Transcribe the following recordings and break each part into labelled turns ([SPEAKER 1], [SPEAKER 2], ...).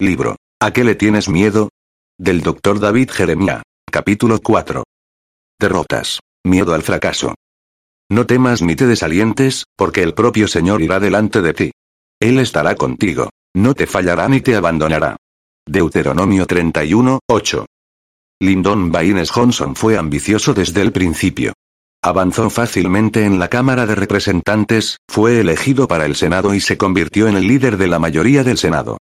[SPEAKER 1] Libro. ¿A qué le tienes miedo? Del Dr. David Jeremiah. Capítulo 4. Derrotas. Miedo al fracaso. No temas ni te desalientes, porque el propio Señor irá delante de ti. Él estará contigo. No te fallará ni te abandonará. Deuteronomio 31, 8. Lyndon Baines Johnson fue ambicioso desde el principio. Avanzó fácilmente en la Cámara de Representantes, fue elegido para el Senado y se convirtió en el líder de la mayoría del Senado.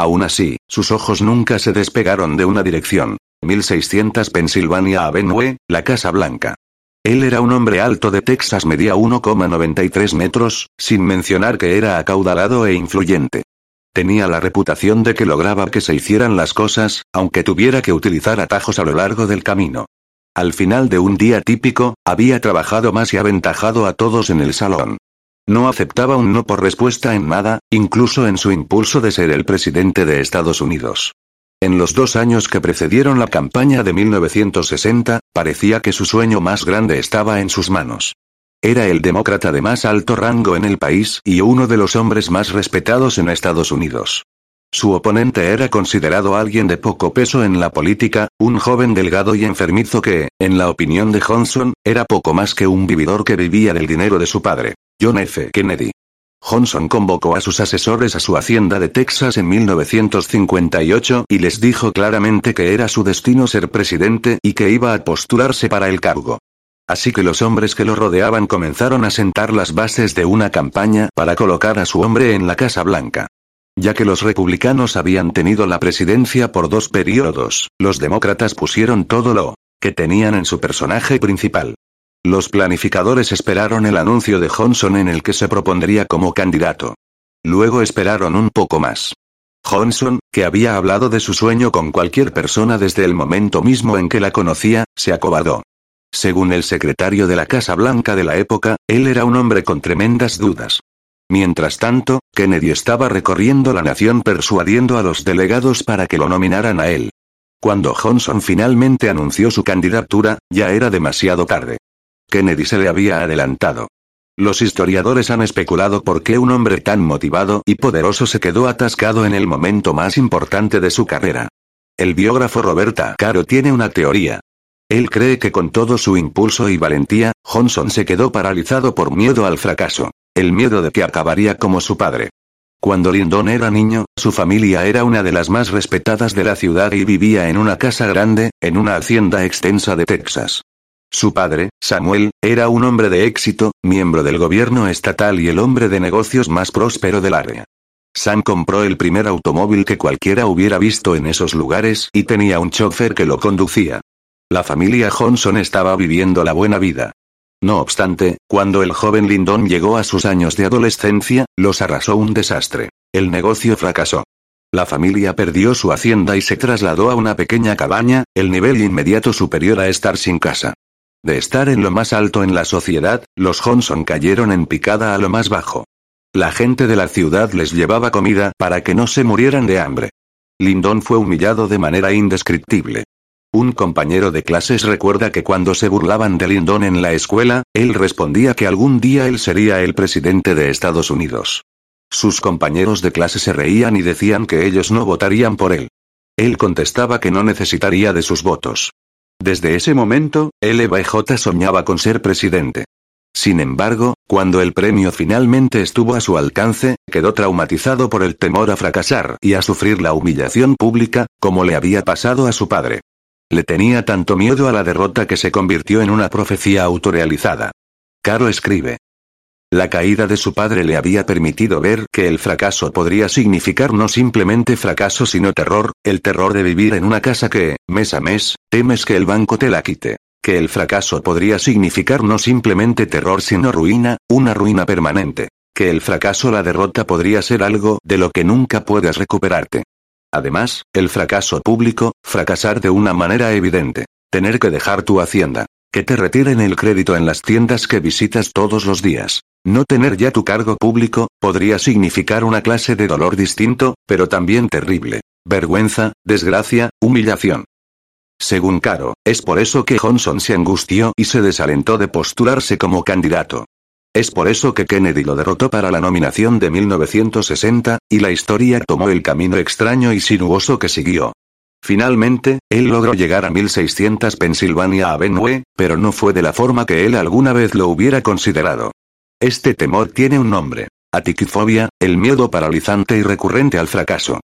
[SPEAKER 1] Aún así, sus ojos nunca se despegaron de una dirección. 1600 Pennsylvania Avenue, la Casa Blanca. Él era un hombre alto de Texas, medía 1,93 metros, sin mencionar que era acaudalado e influyente. Tenía la reputación de que lograba que se hicieran las cosas, aunque tuviera que utilizar atajos a lo largo del camino. Al final de un día típico, había trabajado más y aventajado a todos en el salón. No aceptaba un no por respuesta en nada, incluso en su impulso de ser el presidente de Estados Unidos. En los dos años que precedieron la campaña de 1960, parecía que su sueño más grande estaba en sus manos. Era el demócrata de más alto rango en el país y uno de los hombres más respetados en Estados Unidos. Su oponente era considerado alguien de poco peso en la política, un joven delgado y enfermizo que, en la opinión de Johnson, era poco más que un vividor que vivía del dinero de su padre. John F. Kennedy. Johnson convocó a sus asesores a su hacienda de Texas en 1958 y les dijo claramente que era su destino ser presidente y que iba a postularse para el cargo. Así que los hombres que lo rodeaban comenzaron a sentar las bases de una campaña para colocar a su hombre en la Casa Blanca. Ya que los republicanos habían tenido la presidencia por dos periodos, los demócratas pusieron todo lo que tenían en su personaje principal. Los planificadores esperaron el anuncio de Johnson en el que se propondría como candidato. Luego esperaron un poco más. Johnson, que había hablado de su sueño con cualquier persona desde el momento mismo en que la conocía, se acobardó. Según el secretario de la Casa Blanca de la época, él era un hombre con tremendas dudas. Mientras tanto, Kennedy estaba recorriendo la nación persuadiendo a los delegados para que lo nominaran a él. Cuando Johnson finalmente anunció su candidatura, ya era demasiado tarde. Kennedy se le había adelantado. Los historiadores han especulado por qué un hombre tan motivado y poderoso se quedó atascado en el momento más importante de su carrera. El biógrafo Roberta Caro tiene una teoría. Él cree que con todo su impulso y valentía, Johnson se quedó paralizado por miedo al fracaso, el miedo de que acabaría como su padre. Cuando Lyndon era niño, su familia era una de las más respetadas de la ciudad y vivía en una casa grande, en una hacienda extensa de Texas. Su padre, Samuel, era un hombre de éxito, miembro del gobierno estatal y el hombre de negocios más próspero del área. Sam compró el primer automóvil que cualquiera hubiera visto en esos lugares y tenía un chofer que lo conducía. La familia Johnson estaba viviendo la buena vida. No obstante, cuando el joven Lyndon llegó a sus años de adolescencia, los arrasó un desastre. El negocio fracasó. La familia perdió su hacienda y se trasladó a una pequeña cabaña, el nivel inmediato superior a estar sin casa. De estar en lo más alto en la sociedad, los Johnson cayeron en picada a lo más bajo. La gente de la ciudad les llevaba comida para que no se murieran de hambre. Lyndon fue humillado de manera indescriptible. Un compañero de clases recuerda que cuando se burlaban de Lyndon en la escuela, él respondía que algún día él sería el presidente de Estados Unidos. Sus compañeros de clase se reían y decían que ellos no votarían por él. Él contestaba que no necesitaría de sus votos. Desde ese momento, LBJ soñaba con ser presidente. Sin embargo, cuando el premio finalmente estuvo a su alcance, quedó traumatizado por el temor a fracasar y a sufrir la humillación pública, como le había pasado a su padre. Le tenía tanto miedo a la derrota que se convirtió en una profecía autorealizada. Caro escribe. La caída de su padre le había permitido ver que el fracaso podría significar no simplemente fracaso sino terror, el terror de vivir en una casa que, mes a mes, temes que el banco te la quite. Que el fracaso podría significar no simplemente terror sino ruina, una ruina permanente. Que el fracaso la derrota podría ser algo de lo que nunca puedes recuperarte. Además, el fracaso público, fracasar de una manera evidente. Tener que dejar tu hacienda. Que te retiren el crédito en las tiendas que visitas todos los días. No tener ya tu cargo público, podría significar una clase de dolor distinto, pero también terrible. Vergüenza, desgracia, humillación. Según Caro, es por eso que Johnson se angustió y se desalentó de postularse como candidato. Es por eso que Kennedy lo derrotó para la nominación de 1960, y la historia tomó el camino extraño y sinuoso que siguió. Finalmente, él logró llegar a 1600 Pennsylvania Avenue, pero no fue de la forma que él alguna vez lo hubiera considerado. Este temor tiene un nombre. Atiquifobia, el miedo paralizante y recurrente al fracaso.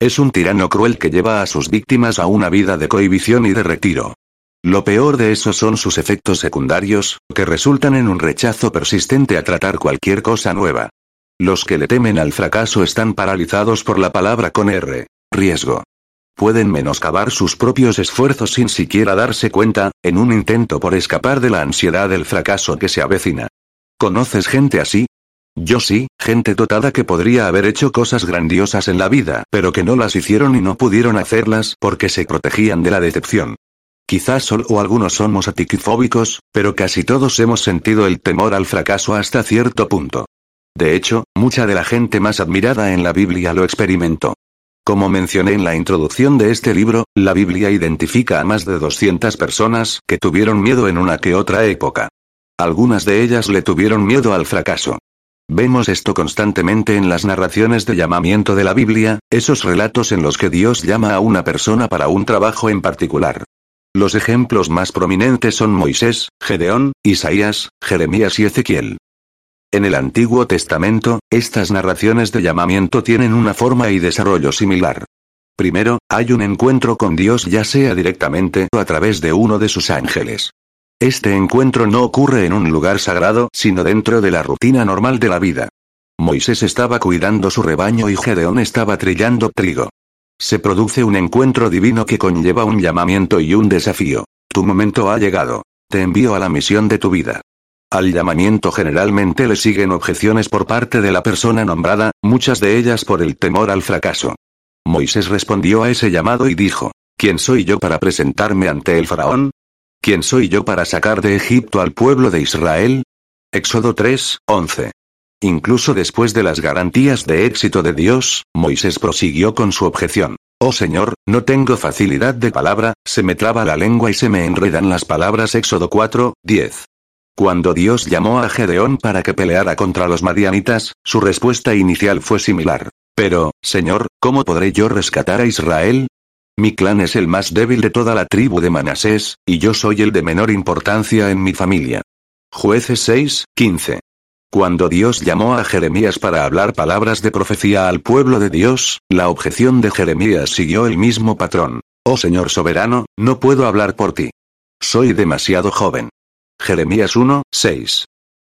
[SPEAKER 1] Es un tirano cruel que lleva a sus víctimas a una vida de cohibición y de retiro. Lo peor de eso son sus efectos secundarios, que resultan en un rechazo persistente a tratar cualquier cosa nueva. Los que le temen al fracaso están paralizados por la palabra con R. Riesgo. Pueden menoscabar sus propios esfuerzos sin siquiera darse cuenta, en un intento por escapar de la ansiedad del fracaso que se avecina. ¿Conoces gente así? Yo sí, gente dotada que podría haber hecho cosas grandiosas en la vida, pero que no las hicieron y no pudieron hacerlas porque se protegían de la decepción. Quizás solo algunos somos atiquifóbicos, pero casi todos hemos sentido el temor al fracaso hasta cierto punto. De hecho, mucha de la gente más admirada en la Biblia lo experimentó. Como mencioné en la introducción de este libro, la Biblia identifica a más de 200 personas que tuvieron miedo en una que otra época. Algunas de ellas le tuvieron miedo al fracaso. Vemos esto constantemente en las narraciones de llamamiento de la Biblia, esos relatos en los que Dios llama a una persona para un trabajo en particular. Los ejemplos más prominentes son Moisés, Gedeón, Isaías, Jeremías y Ezequiel. En el Antiguo Testamento, estas narraciones de llamamiento tienen una forma y desarrollo similar. Primero, hay un encuentro con Dios ya sea directamente o a través de uno de sus ángeles. Este encuentro no ocurre en un lugar sagrado, sino dentro de la rutina normal de la vida. Moisés estaba cuidando su rebaño y Gedeón estaba trillando trigo. Se produce un encuentro divino que conlleva un llamamiento y un desafío. Tu momento ha llegado. Te envío a la misión de tu vida. Al llamamiento generalmente le siguen objeciones por parte de la persona nombrada, muchas de ellas por el temor al fracaso. Moisés respondió a ese llamado y dijo, ¿Quién soy yo para presentarme ante el faraón? ¿Quién soy yo para sacar de Egipto al pueblo de Israel? Éxodo 3, 11. Incluso después de las garantías de éxito de Dios, Moisés prosiguió con su objeción. Oh Señor, no tengo facilidad de palabra, se me traba la lengua y se me enredan las palabras. Éxodo 4, 10. Cuando Dios llamó a Gedeón para que peleara contra los madianitas, su respuesta inicial fue similar. Pero, Señor, ¿cómo podré yo rescatar a Israel? Mi clan es el más débil de toda la tribu de Manasés, y yo soy el de menor importancia en mi familia. Jueces 6, 15. Cuando Dios llamó a Jeremías para hablar palabras de profecía al pueblo de Dios, la objeción de Jeremías siguió el mismo patrón. Oh Señor soberano, no puedo hablar por ti. Soy demasiado joven. Jeremías 1, 6.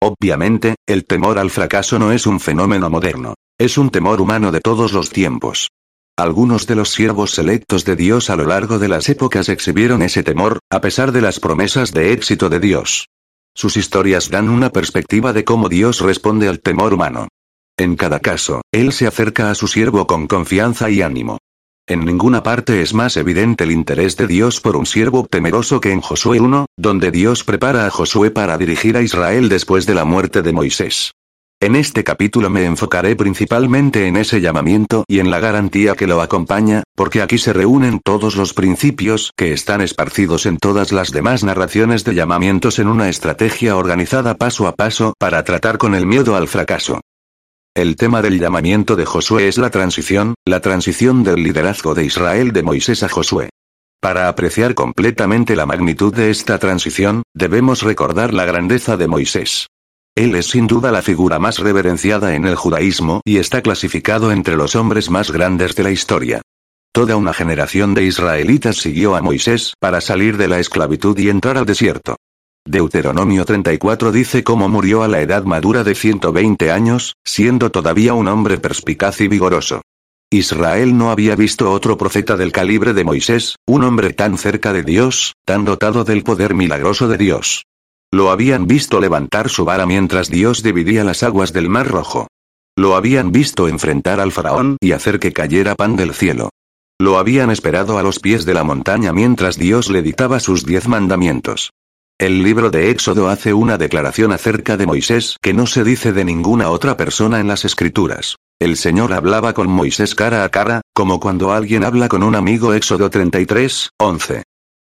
[SPEAKER 1] Obviamente, el temor al fracaso no es un fenómeno moderno. Es un temor humano de todos los tiempos. Algunos de los siervos selectos de Dios a lo largo de las épocas exhibieron ese temor, a pesar de las promesas de éxito de Dios. Sus historias dan una perspectiva de cómo Dios responde al temor humano. En cada caso, Él se acerca a su siervo con confianza y ánimo. En ninguna parte es más evidente el interés de Dios por un siervo temeroso que en Josué 1, donde Dios prepara a Josué para dirigir a Israel después de la muerte de Moisés. En este capítulo me enfocaré principalmente en ese llamamiento y en la garantía que lo acompaña, porque aquí se reúnen todos los principios que están esparcidos en todas las demás narraciones de llamamientos en una estrategia organizada paso a paso para tratar con el miedo al fracaso. El tema del llamamiento de Josué es la transición, la transición del liderazgo de Israel de Moisés a Josué. Para apreciar completamente la magnitud de esta transición, debemos recordar la grandeza de Moisés. Él es sin duda la figura más reverenciada en el judaísmo y está clasificado entre los hombres más grandes de la historia. Toda una generación de israelitas siguió a Moisés para salir de la esclavitud y entrar al desierto. Deuteronomio 34 dice cómo murió a la edad madura de 120 años, siendo todavía un hombre perspicaz y vigoroso. Israel no había visto otro profeta del calibre de Moisés, un hombre tan cerca de Dios, tan dotado del poder milagroso de Dios. Lo habían visto levantar su vara mientras Dios dividía las aguas del Mar Rojo. Lo habían visto enfrentar al faraón y hacer que cayera pan del cielo. Lo habían esperado a los pies de la montaña mientras Dios le dictaba sus diez mandamientos. El libro de Éxodo hace una declaración acerca de Moisés que no se dice de ninguna otra persona en las escrituras. El Señor hablaba con Moisés cara a cara, como cuando alguien habla con un amigo Éxodo 33, 11.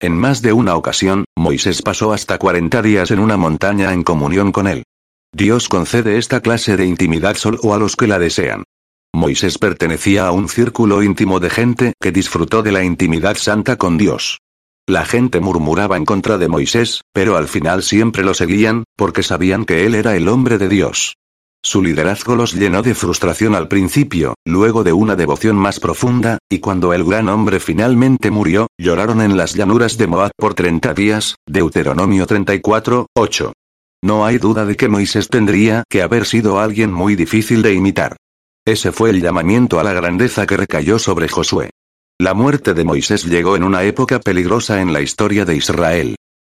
[SPEAKER 1] En más de una ocasión, Moisés pasó hasta 40 días en una montaña en comunión con él. Dios concede esta clase de intimidad solo a los que la desean. Moisés pertenecía a un círculo íntimo de gente que disfrutó de la intimidad santa con Dios. La gente murmuraba en contra de Moisés, pero al final siempre lo seguían, porque sabían que él era el hombre de Dios. Su liderazgo los llenó de frustración al principio, luego de una devoción más profunda, y cuando el gran hombre finalmente murió, lloraron en las llanuras de Moab por 30 días, Deuteronomio 34, 8. No hay duda de que Moisés tendría que haber sido alguien muy difícil de imitar. Ese fue el llamamiento a la grandeza que recayó sobre Josué. La muerte de Moisés llegó en una época peligrosa en la historia de Israel.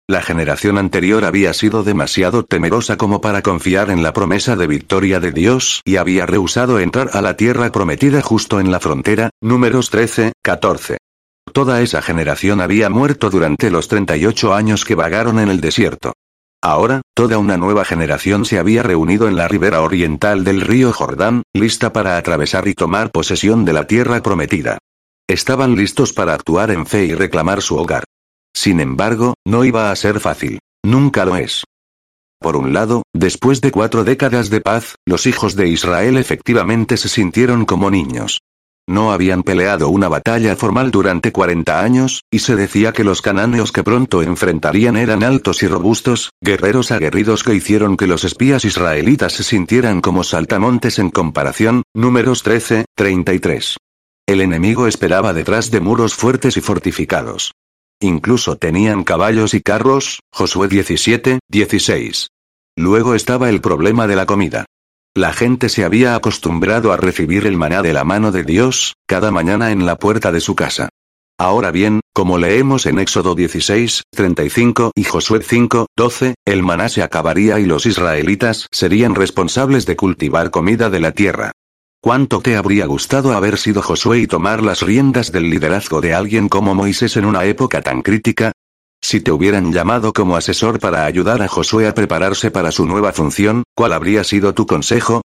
[SPEAKER 1] La generación anterior había sido demasiado temerosa como para confiar en la promesa de victoria de Dios y había rehusado entrar a la tierra prometida justo en la frontera, números 13, 14. Toda esa generación había muerto durante los 38 años que vagaron en el desierto. Ahora, toda una nueva generación se había reunido en la ribera oriental del río Jordán, lista para atravesar y tomar posesión de la tierra prometida. Estaban listos para actuar en fe y reclamar su hogar. Sin embargo, no iba a ser fácil. Nunca lo es. Por un lado, después de cuatro décadas de paz, los hijos de Israel efectivamente se sintieron como niños. No habían peleado una batalla formal durante 40 años, y se decía que los cananeos que pronto enfrentarían eran altos y robustos, guerreros aguerridos que hicieron que los espías israelitas se sintieran como saltamontes en comparación, números 13, 33. El enemigo esperaba detrás de muros fuertes y fortificados. Incluso tenían caballos y carros, Josué 17, 16. Luego estaba el problema de la comida. La gente se había acostumbrado a recibir el maná de la mano de Dios, cada mañana en la puerta de su casa. Ahora bien, como leemos en Éxodo 16, 35 y Josué 5, 12, el maná se acabaría y los israelitas serían responsables de cultivar comida de la tierra. ¿Cuánto te habría gustado haber sido Josué y tomar las riendas del liderazgo de alguien como Moisés en una época tan crítica? Si te hubieran llamado como asesor para ayudar a Josué a prepararse para su nueva función, ¿cuál habría sido tu consejo?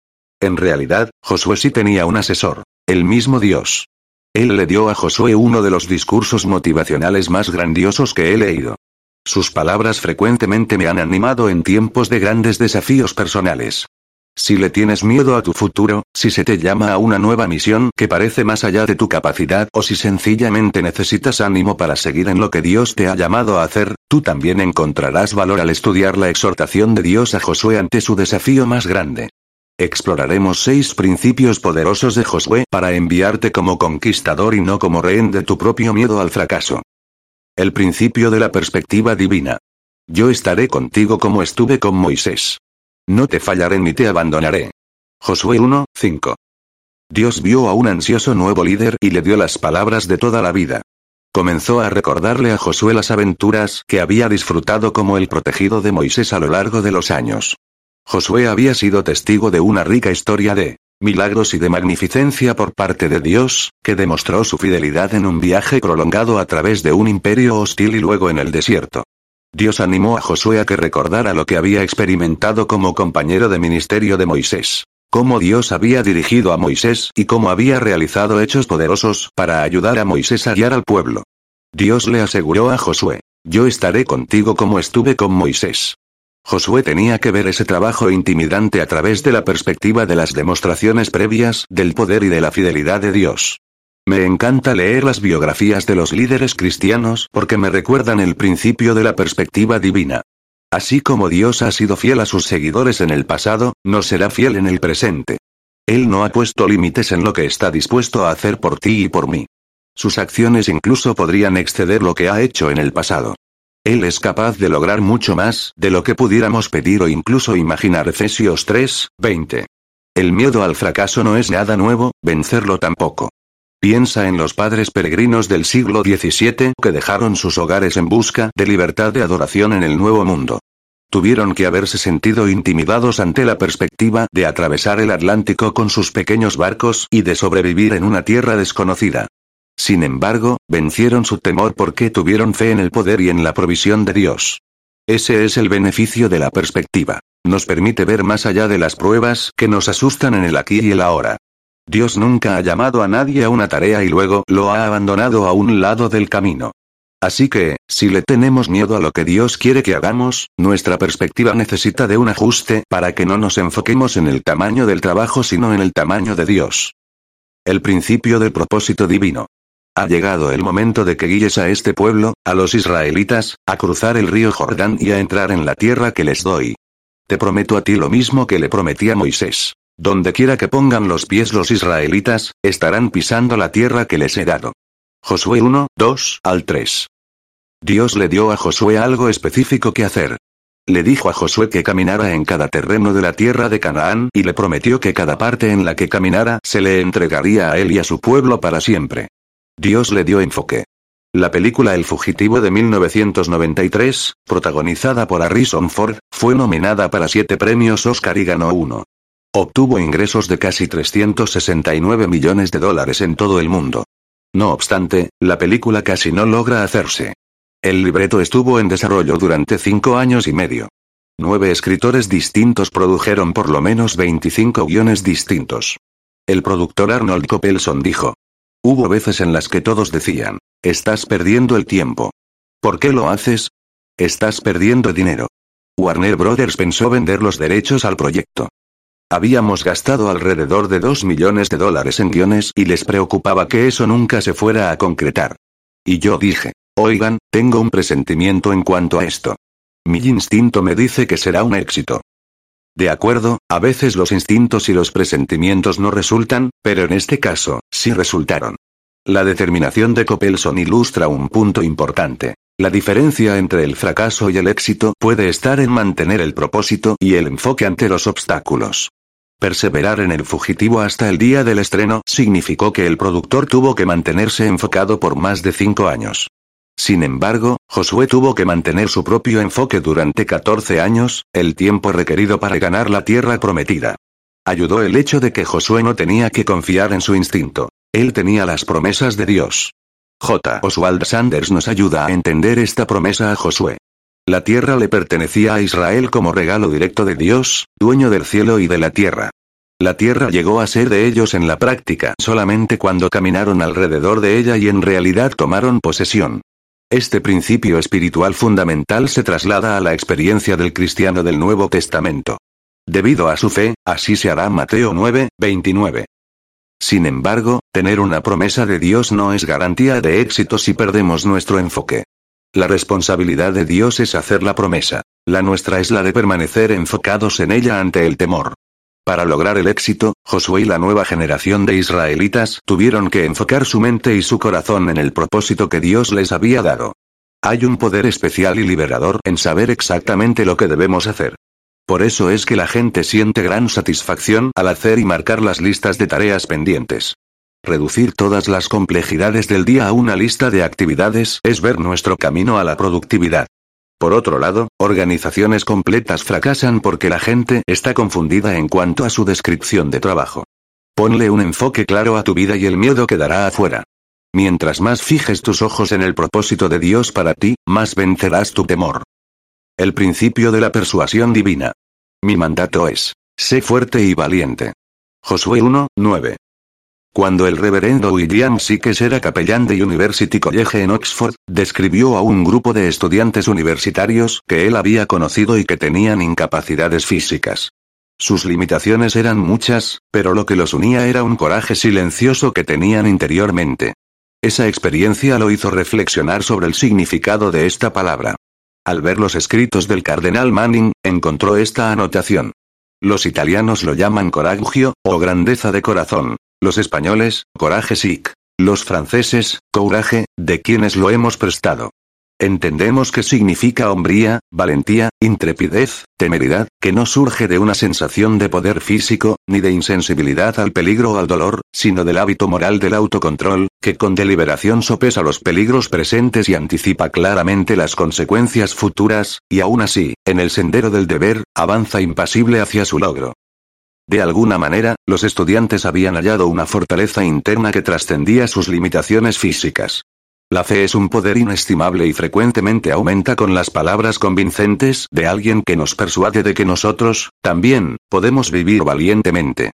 [SPEAKER 1] En realidad, Josué sí tenía un asesor, el mismo Dios. Él le dio a Josué uno de los discursos motivacionales más grandiosos que he leído. Sus palabras frecuentemente me han animado en tiempos de grandes desafíos personales. Si le tienes miedo a tu futuro, si se te llama a una nueva misión que parece más allá de tu capacidad o si sencillamente necesitas ánimo para seguir en lo que Dios te ha llamado a hacer, tú también encontrarás valor al estudiar la exhortación de Dios a Josué ante su desafío más grande. Exploraremos seis principios poderosos de Josué para enviarte como conquistador y no como rehén de tu propio miedo al fracaso. El principio de la perspectiva divina. Yo estaré contigo como estuve con Moisés. No te fallaré ni te abandonaré. Josué 1, 5. Dios vio a un ansioso nuevo líder y le dio las palabras de toda la vida. Comenzó a recordarle a Josué las aventuras que había disfrutado como el protegido de Moisés a lo largo de los años. Josué había sido testigo de una rica historia de milagros y de magnificencia por parte de Dios, que demostró su fidelidad en un viaje prolongado a través de un imperio hostil y luego en el desierto. Dios animó a Josué a que recordara lo que había experimentado como compañero de ministerio de Moisés. Cómo Dios había dirigido a Moisés y cómo había realizado hechos poderosos para ayudar a Moisés a guiar al pueblo. Dios le aseguró a Josué, yo estaré contigo como estuve con Moisés. Josué tenía que ver ese trabajo intimidante a través de la perspectiva de las demostraciones previas del poder y de la fidelidad de Dios. Me encanta leer las biografías de los líderes cristianos porque me recuerdan el principio de la perspectiva divina. Así como Dios ha sido fiel a sus seguidores en el pasado, no será fiel en el presente. Él no ha puesto límites en lo que está dispuesto a hacer por ti y por mí. Sus acciones incluso podrían exceder lo que ha hecho en el pasado. Él es capaz de lograr mucho más de lo que pudiéramos pedir o incluso imaginar. Efesios 3, 20. El miedo al fracaso no es nada nuevo, vencerlo tampoco. Piensa en los padres peregrinos del siglo XVII que dejaron sus hogares en busca de libertad de adoración en el Nuevo Mundo. Tuvieron que haberse sentido intimidados ante la perspectiva de atravesar el Atlántico con sus pequeños barcos y de sobrevivir en una tierra desconocida. Sin embargo, vencieron su temor porque tuvieron fe en el poder y en la provisión de Dios. Ese es el beneficio de la perspectiva. Nos permite ver más allá de las pruebas que nos asustan en el aquí y el ahora. Dios nunca ha llamado a nadie a una tarea y luego lo ha abandonado a un lado del camino. Así que, si le tenemos miedo a lo que Dios quiere que hagamos, nuestra perspectiva necesita de un ajuste para que no nos enfoquemos en el tamaño del trabajo sino en el tamaño de Dios. El principio del propósito divino. Ha llegado el momento de que guíes a este pueblo, a los israelitas, a cruzar el río Jordán y a entrar en la tierra que les doy. Te prometo a ti lo mismo que le prometí a Moisés. Donde quiera que pongan los pies los israelitas, estarán pisando la tierra que les he dado. Josué 1, 2 al 3. Dios le dio a Josué algo específico que hacer. Le dijo a Josué que caminara en cada terreno de la tierra de Canaán y le prometió que cada parte en la que caminara se le entregaría a él y a su pueblo para siempre. Dios le dio enfoque. La película El Fugitivo de 1993, protagonizada por Harrison Ford, fue nominada para siete premios Oscar y ganó uno. Obtuvo ingresos de casi 369 millones de dólares en todo el mundo. No obstante, la película casi no logra hacerse. El libreto estuvo en desarrollo durante cinco años y medio. Nueve escritores distintos produjeron por lo menos 25 guiones distintos. El productor Arnold Coppelson dijo. Hubo veces en las que todos decían, estás perdiendo el tiempo. ¿Por qué lo haces? Estás perdiendo dinero. Warner Brothers pensó vender los derechos al proyecto. Habíamos gastado alrededor de 2 millones de dólares en guiones y les preocupaba que eso nunca se fuera a concretar. Y yo dije, oigan, tengo un presentimiento en cuanto a esto. Mi instinto me dice que será un éxito. De acuerdo, a veces los instintos y los presentimientos no resultan, pero en este caso, sí resultaron. La determinación de Coppelson ilustra un punto importante. La diferencia entre el fracaso y el éxito puede estar en mantener el propósito y el enfoque ante los obstáculos. Perseverar en el fugitivo hasta el día del estreno significó que el productor tuvo que mantenerse enfocado por más de cinco años. Sin embargo, Josué tuvo que mantener su propio enfoque durante 14 años, el tiempo requerido para ganar la tierra prometida. Ayudó el hecho de que Josué no tenía que confiar en su instinto. Él tenía las promesas de Dios. J. Oswald Sanders nos ayuda a entender esta promesa a Josué. La tierra le pertenecía a Israel como regalo directo de Dios, dueño del cielo y de la tierra. La tierra llegó a ser de ellos en la práctica solamente cuando caminaron alrededor de ella y en realidad tomaron posesión. Este principio espiritual fundamental se traslada a la experiencia del cristiano del Nuevo Testamento. Debido a su fe, así se hará Mateo 9, 29. Sin embargo, tener una promesa de Dios no es garantía de éxito si perdemos nuestro enfoque. La responsabilidad de Dios es hacer la promesa. La nuestra es la de permanecer enfocados en ella ante el temor. Para lograr el éxito, Josué y la nueva generación de israelitas tuvieron que enfocar su mente y su corazón en el propósito que Dios les había dado. Hay un poder especial y liberador en saber exactamente lo que debemos hacer. Por eso es que la gente siente gran satisfacción al hacer y marcar las listas de tareas pendientes. Reducir todas las complejidades del día a una lista de actividades es ver nuestro camino a la productividad. Por otro lado, organizaciones completas fracasan porque la gente está confundida en cuanto a su descripción de trabajo. Ponle un enfoque claro a tu vida y el miedo quedará afuera. Mientras más fijes tus ojos en el propósito de Dios para ti, más vencerás tu temor. El principio de la persuasión divina. Mi mandato es, sé fuerte y valiente. Josué 1, 9. Cuando el reverendo William Sikes era capellán de University College en Oxford, describió a un grupo de estudiantes universitarios que él había conocido y que tenían incapacidades físicas. Sus limitaciones eran muchas, pero lo que los unía era un coraje silencioso que tenían interiormente. Esa experiencia lo hizo reflexionar sobre el significado de esta palabra. Al ver los escritos del cardenal Manning, encontró esta anotación. Los italianos lo llaman coraggio, o grandeza de corazón. Los españoles, coraje sic. Los franceses, courage, de quienes lo hemos prestado. Entendemos que significa hombría, valentía, intrepidez, temeridad, que no surge de una sensación de poder físico, ni de insensibilidad al peligro o al dolor, sino del hábito moral del autocontrol, que con deliberación sopesa los peligros presentes y anticipa claramente las consecuencias futuras, y aún así, en el sendero del deber, avanza impasible hacia su logro. De alguna manera, los estudiantes habían hallado una fortaleza interna que trascendía sus limitaciones físicas. La fe es un poder inestimable y frecuentemente aumenta con las palabras convincentes de alguien que nos persuade de que nosotros, también, podemos vivir valientemente.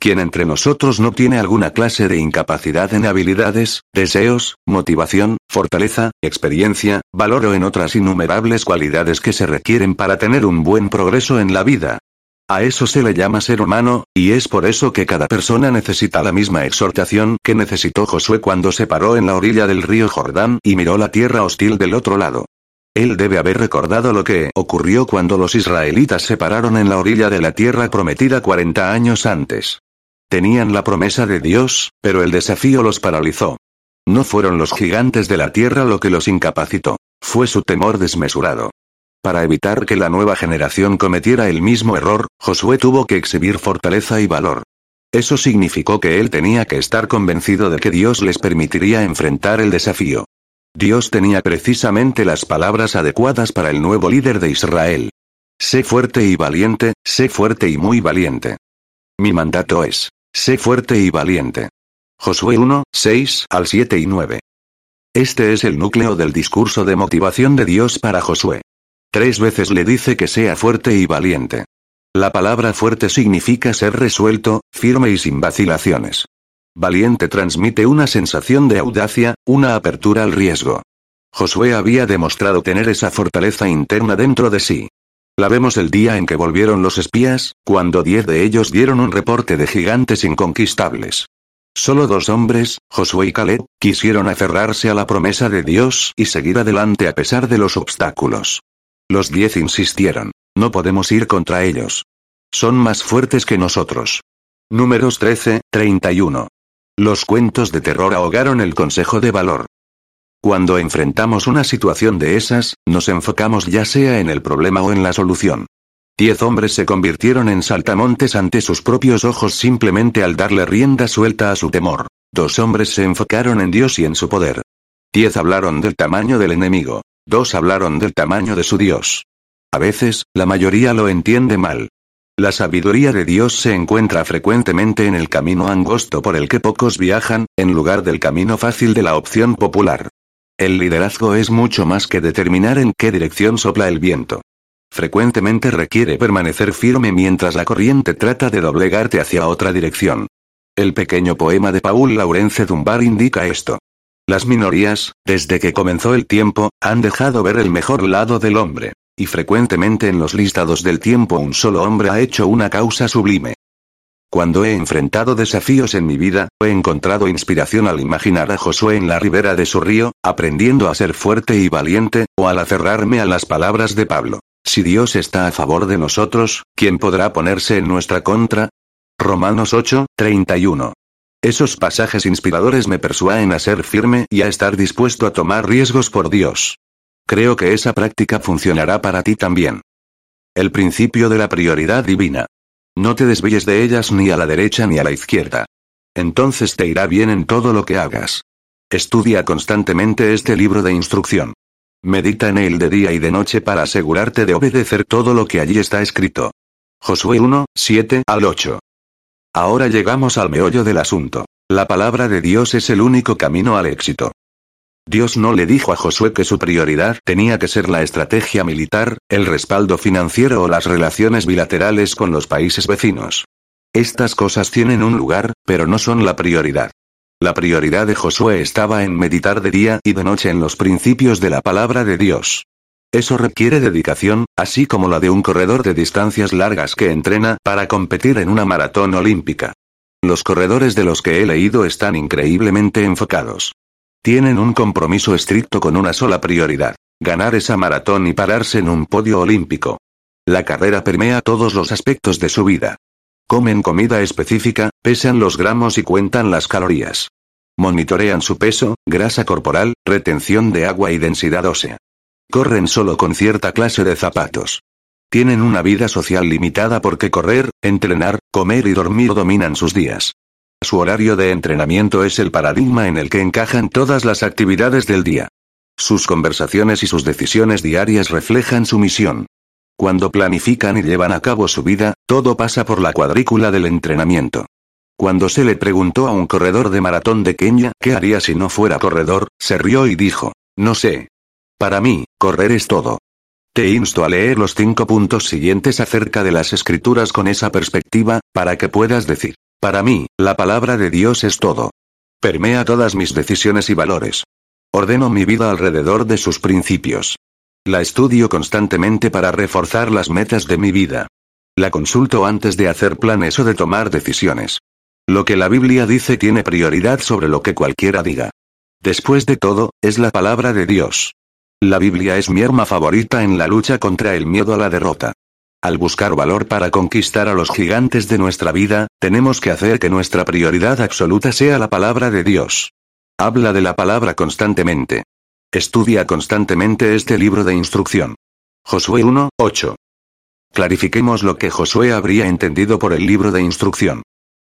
[SPEAKER 1] ¿Quién entre nosotros no tiene alguna clase de incapacidad en habilidades, deseos, motivación, fortaleza, experiencia, valor o en otras innumerables cualidades que se requieren para tener un buen progreso en la vida? A eso se le llama ser humano, y es por eso que cada persona necesita la misma exhortación que necesitó Josué cuando se paró en la orilla del río Jordán y miró la tierra hostil del otro lado. Él debe haber recordado lo que ocurrió cuando los israelitas se pararon en la orilla de la tierra prometida 40 años antes. Tenían la promesa de Dios, pero el desafío los paralizó. No fueron los gigantes de la tierra lo que los incapacitó, fue su temor desmesurado. Para evitar que la nueva generación cometiera el mismo error, Josué tuvo que exhibir fortaleza y valor. Eso significó que él tenía que estar convencido de que Dios les permitiría enfrentar el desafío. Dios tenía precisamente las palabras adecuadas para el nuevo líder de Israel. Sé fuerte y valiente, sé fuerte y muy valiente. Mi mandato es, sé fuerte y valiente. Josué 1, 6 al 7 y 9. Este es el núcleo del discurso de motivación de Dios para Josué. Tres veces le dice que sea fuerte y valiente. La palabra fuerte significa ser resuelto, firme y sin vacilaciones. Valiente transmite una sensación de audacia, una apertura al riesgo. Josué había demostrado tener esa fortaleza interna dentro de sí. La vemos el día en que volvieron los espías, cuando diez de ellos dieron un reporte de gigantes inconquistables. Solo dos hombres, Josué y Caleb, quisieron aferrarse a la promesa de Dios y seguir adelante a pesar de los obstáculos. Los diez insistieron. No podemos ir contra ellos. Son más fuertes que nosotros. Números 13, 31. Los cuentos de terror ahogaron el consejo de valor. Cuando enfrentamos una situación de esas, nos enfocamos ya sea en el problema o en la solución. Diez hombres se convirtieron en saltamontes ante sus propios ojos simplemente al darle rienda suelta a su temor. Dos hombres se enfocaron en Dios y en su poder. Diez hablaron del tamaño del enemigo. Dos hablaron del tamaño de su Dios. A veces, la mayoría lo entiende mal. La sabiduría de Dios se encuentra frecuentemente en el camino angosto por el que pocos viajan, en lugar del camino fácil de la opción popular. El liderazgo es mucho más que determinar en qué dirección sopla el viento. Frecuentemente requiere permanecer firme mientras la corriente trata de doblegarte hacia otra dirección. El pequeño poema de Paul Laurence Dunbar indica esto. Las minorías, desde que comenzó el tiempo, han dejado ver el mejor lado del hombre. Y frecuentemente en los listados del tiempo un solo hombre ha hecho una causa sublime. Cuando he enfrentado desafíos en mi vida, he encontrado inspiración al imaginar a Josué en la ribera de su río, aprendiendo a ser fuerte y valiente, o al aferrarme a las palabras de Pablo. Si Dios está a favor de nosotros, ¿quién podrá ponerse en nuestra contra? Romanos 8, 31. Esos pasajes inspiradores me persuaden a ser firme y a estar dispuesto a tomar riesgos por Dios. Creo que esa práctica funcionará para ti también. El principio de la prioridad divina. No te desvíes de ellas ni a la derecha ni a la izquierda. Entonces te irá bien en todo lo que hagas. Estudia constantemente este libro de instrucción. Medita en él de día y de noche para asegurarte de obedecer todo lo que allí está escrito. Josué 1, 7 al 8. Ahora llegamos al meollo del asunto. La palabra de Dios es el único camino al éxito. Dios no le dijo a Josué que su prioridad tenía que ser la estrategia militar, el respaldo financiero o las relaciones bilaterales con los países vecinos. Estas cosas tienen un lugar, pero no son la prioridad. La prioridad de Josué estaba en meditar de día y de noche en los principios de la palabra de Dios. Eso requiere dedicación, así como la de un corredor de distancias largas que entrena para competir en una maratón olímpica. Los corredores de los que he leído están increíblemente enfocados. Tienen un compromiso estricto con una sola prioridad, ganar esa maratón y pararse en un podio olímpico. La carrera permea todos los aspectos de su vida. Comen comida específica, pesan los gramos y cuentan las calorías. Monitorean su peso, grasa corporal, retención de agua y densidad ósea. Corren solo con cierta clase de zapatos. Tienen una vida social limitada porque correr, entrenar, comer y dormir dominan sus días. Su horario de entrenamiento es el paradigma en el que encajan todas las actividades del día. Sus conversaciones y sus decisiones diarias reflejan su misión. Cuando planifican y llevan a cabo su vida, todo pasa por la cuadrícula del entrenamiento. Cuando se le preguntó a un corredor de maratón de Kenia qué haría si no fuera corredor, se rió y dijo, no sé, para mí, correr es todo. Te insto a leer los cinco puntos siguientes acerca de las escrituras con esa perspectiva, para que puedas decir, Para mí, la palabra de Dios es todo. Permea todas mis decisiones y valores. Ordeno mi vida alrededor de sus principios. La estudio constantemente para reforzar las metas de mi vida. La consulto antes de hacer planes o de tomar decisiones. Lo que la Biblia dice tiene prioridad sobre lo que cualquiera diga. Después de todo, es la palabra de Dios. La Biblia es mi arma favorita en la lucha contra el miedo a la derrota. Al buscar valor para conquistar a los gigantes de nuestra vida, tenemos que hacer que nuestra prioridad absoluta sea la palabra de Dios. Habla de la palabra constantemente. Estudia constantemente este libro de instrucción. Josué 1, 8. Clarifiquemos lo que Josué habría entendido por el libro de instrucción.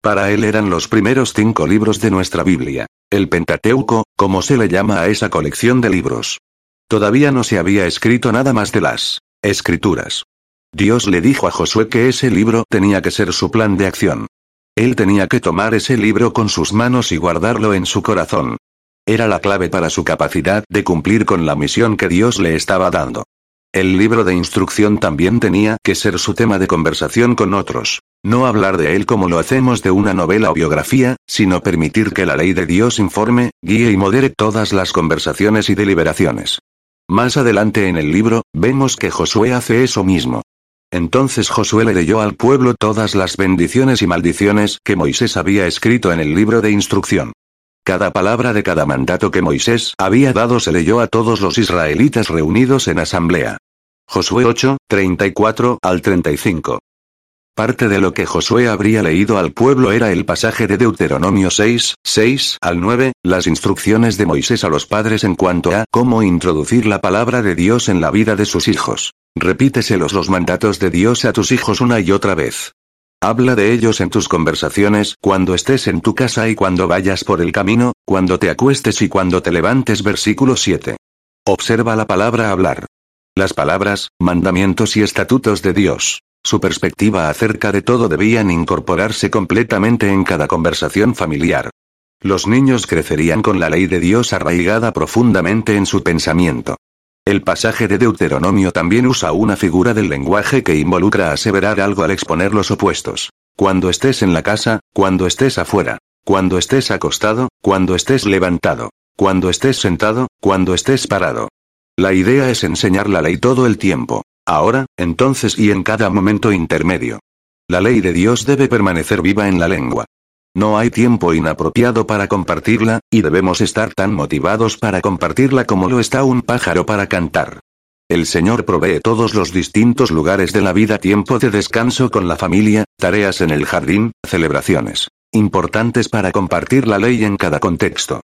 [SPEAKER 1] Para él eran los primeros cinco libros de nuestra Biblia. El Pentateuco, como se le llama a esa colección de libros. Todavía no se había escrito nada más de las escrituras. Dios le dijo a Josué que ese libro tenía que ser su plan de acción. Él tenía que tomar ese libro con sus manos y guardarlo en su corazón. Era la clave para su capacidad de cumplir con la misión que Dios le estaba dando. El libro de instrucción también tenía que ser su tema de conversación con otros. No hablar de él como lo hacemos de una novela o biografía, sino permitir que la ley de Dios informe, guíe y modere todas las conversaciones y deliberaciones. Más adelante en el libro, vemos que Josué hace eso mismo. Entonces Josué le leyó al pueblo todas las bendiciones y maldiciones que Moisés había escrito en el libro de instrucción. Cada palabra de cada mandato que Moisés había dado se leyó a todos los israelitas reunidos en asamblea. Josué 8, 34 al 35. Parte de lo que Josué habría leído al pueblo era el pasaje de Deuteronomio 6, 6 al 9, las instrucciones de Moisés a los padres en cuanto a cómo introducir la palabra de Dios en la vida de sus hijos. Repíteselos los mandatos de Dios a tus hijos una y otra vez. Habla de ellos en tus conversaciones, cuando estés en tu casa y cuando vayas por el camino, cuando te acuestes y cuando te levantes. Versículo 7. Observa la palabra hablar. Las palabras, mandamientos y estatutos de Dios. Su perspectiva acerca de todo debían incorporarse completamente en cada conversación familiar. Los niños crecerían con la ley de Dios arraigada profundamente en su pensamiento. El pasaje de Deuteronomio también usa una figura del lenguaje que involucra aseverar algo al exponer los opuestos. Cuando estés en la casa, cuando estés afuera, cuando estés acostado, cuando estés levantado, cuando estés sentado, cuando estés parado. La idea es enseñar la ley todo el tiempo. Ahora, entonces y en cada momento intermedio. La ley de Dios debe permanecer viva en la lengua. No hay tiempo inapropiado para compartirla, y debemos estar tan motivados para compartirla como lo está un pájaro para cantar. El Señor provee todos los distintos lugares de la vida tiempo de descanso con la familia, tareas en el jardín, celebraciones. Importantes para compartir la ley en cada contexto.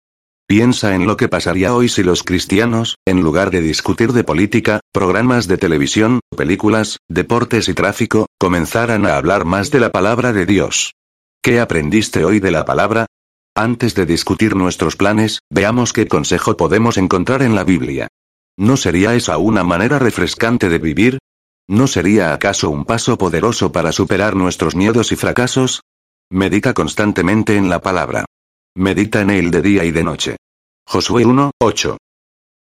[SPEAKER 1] Piensa en lo que pasaría hoy si los cristianos, en lugar de discutir de política, programas de televisión, películas, deportes y tráfico, comenzaran a hablar más de la palabra de Dios. ¿Qué aprendiste hoy de la palabra? Antes de discutir nuestros planes, veamos qué consejo podemos encontrar en la Biblia. ¿No sería esa una manera refrescante de vivir? ¿No sería acaso un paso poderoso para superar nuestros miedos y fracasos? Medita constantemente en la palabra. Medita en él de día y de noche. Josué 1, 8.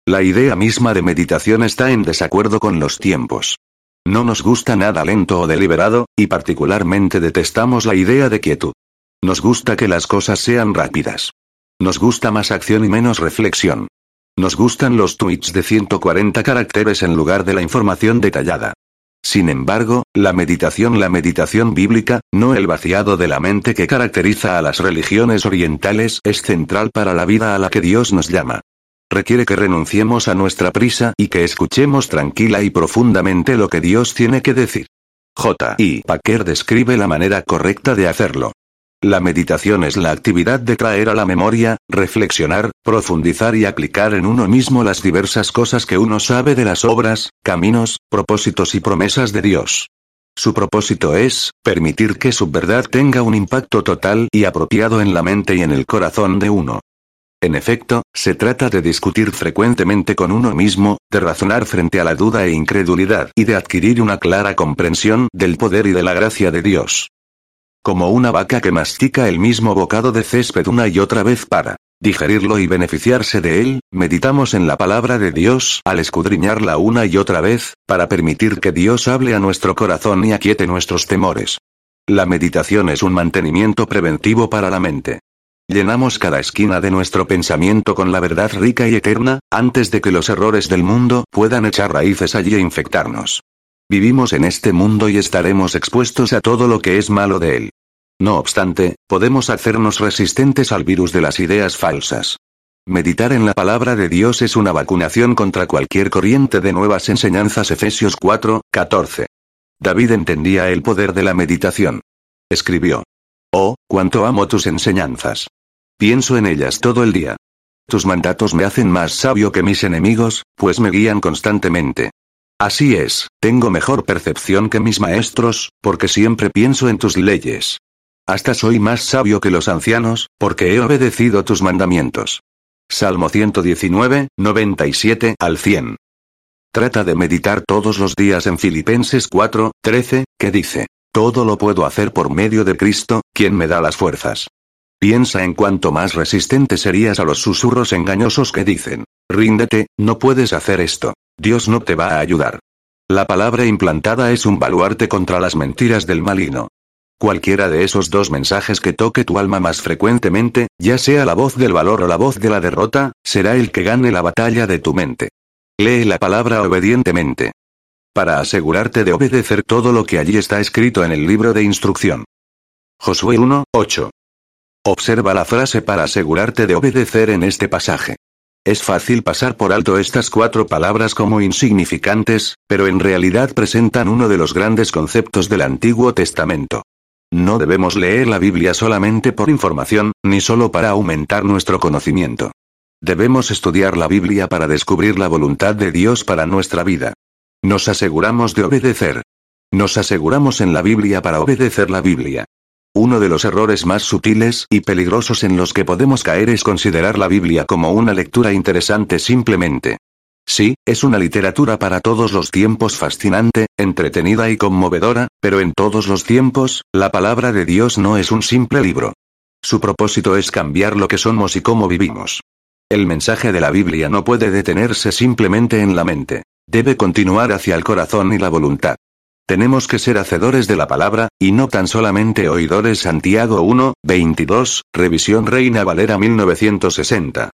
[SPEAKER 1] La idea misma de meditación está en desacuerdo con los tiempos. No nos gusta nada lento o deliberado, y particularmente detestamos la idea de quietud. Nos gusta que las cosas sean rápidas. Nos gusta más acción y menos reflexión. Nos gustan los tweets de 140 caracteres en lugar de la información detallada. Sin embargo, la meditación, la meditación bíblica, no el vaciado de la mente que caracteriza a las religiones orientales, es central para la vida a la que Dios nos llama requiere que renunciemos a nuestra prisa y que escuchemos tranquila y profundamente lo que Dios tiene que decir. J. I. Packer describe la manera correcta de hacerlo. La meditación es la actividad de traer a la memoria, reflexionar, profundizar y aplicar en uno mismo las diversas cosas que uno sabe de las obras, caminos, propósitos y promesas de Dios. Su propósito es, permitir que su verdad tenga un impacto total y apropiado en la mente y en el corazón de uno. En efecto, se trata de discutir frecuentemente con uno mismo, de razonar frente a la duda e incredulidad y de adquirir una clara comprensión del poder y de la gracia de Dios. Como una vaca que mastica el mismo bocado de césped una y otra vez para digerirlo y beneficiarse de él, meditamos en la palabra de Dios al escudriñarla una y otra vez, para permitir que Dios hable a nuestro corazón y aquiete nuestros temores. La meditación es un mantenimiento preventivo para la mente. Llenamos cada esquina de nuestro pensamiento con la verdad rica y eterna, antes de que los errores del mundo puedan echar raíces allí e infectarnos. Vivimos en este mundo y estaremos expuestos a todo lo que es malo de él. No obstante, podemos hacernos resistentes al virus de las ideas falsas. Meditar en la palabra de Dios es una vacunación contra cualquier corriente de nuevas enseñanzas Efesios 4, 14. David entendía el poder de la meditación. Escribió. Oh, cuánto amo tus enseñanzas. Pienso en ellas todo el día. Tus mandatos me hacen más sabio que mis enemigos, pues me guían constantemente. Así es, tengo mejor percepción que mis maestros, porque siempre pienso en tus leyes. Hasta soy más sabio que los ancianos, porque he obedecido tus mandamientos. Salmo 119, 97 al 100. Trata de meditar todos los días en Filipenses 4, 13, que dice, Todo lo puedo hacer por medio de Cristo, quien me da las fuerzas. Piensa en cuánto más resistente serías a los susurros engañosos que dicen, Ríndete, no puedes hacer esto. Dios no te va a ayudar. La palabra implantada es un baluarte contra las mentiras del maligno. Cualquiera de esos dos mensajes que toque tu alma más frecuentemente, ya sea la voz del valor o la voz de la derrota, será el que gane la batalla de tu mente. Lee la palabra obedientemente. Para asegurarte de obedecer todo lo que allí está escrito en el libro de instrucción. Josué 1, 8. Observa la frase para asegurarte de obedecer en este pasaje. Es fácil pasar por alto estas cuatro palabras como insignificantes, pero en realidad presentan uno de los grandes conceptos del Antiguo Testamento. No debemos leer la Biblia solamente por información, ni solo para aumentar nuestro conocimiento. Debemos estudiar la Biblia para descubrir la voluntad de Dios para nuestra vida. Nos aseguramos de obedecer. Nos aseguramos en la Biblia para obedecer la Biblia. Uno de los errores más sutiles y peligrosos en los que podemos caer es considerar la Biblia como una lectura interesante simplemente. Sí, es una literatura para todos los tiempos fascinante, entretenida y conmovedora, pero en todos los tiempos, la palabra de Dios no es un simple libro. Su propósito es cambiar lo que somos y cómo vivimos. El mensaje de la Biblia no puede detenerse simplemente en la mente. Debe continuar hacia el corazón y la voluntad. Tenemos que ser hacedores de la palabra, y no tan solamente oidores Santiago 1, 22, revisión Reina Valera 1960.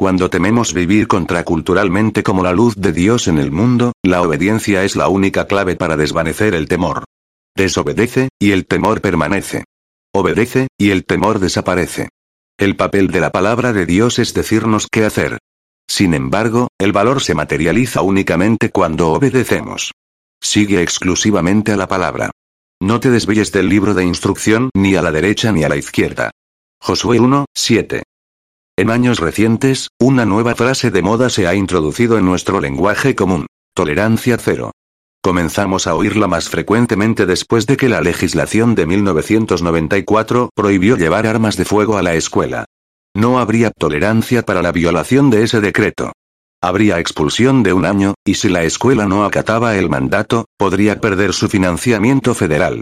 [SPEAKER 1] Cuando tememos vivir contraculturalmente como la luz de Dios en el mundo, la obediencia es la única clave para desvanecer el temor. Desobedece, y el temor permanece. Obedece, y el temor desaparece. El papel de la palabra de Dios es decirnos qué hacer. Sin embargo, el valor se materializa únicamente cuando obedecemos. Sigue exclusivamente a la palabra. No te desvíes del libro de instrucción ni a la derecha ni a la izquierda. Josué 1, 7. En años recientes, una nueva frase de moda se ha introducido en nuestro lenguaje común. Tolerancia cero. Comenzamos a oírla más frecuentemente después de que la legislación de 1994 prohibió llevar armas de fuego a la escuela. No habría tolerancia para la violación de ese decreto. Habría expulsión de un año, y si la escuela no acataba el mandato, podría perder su financiamiento federal.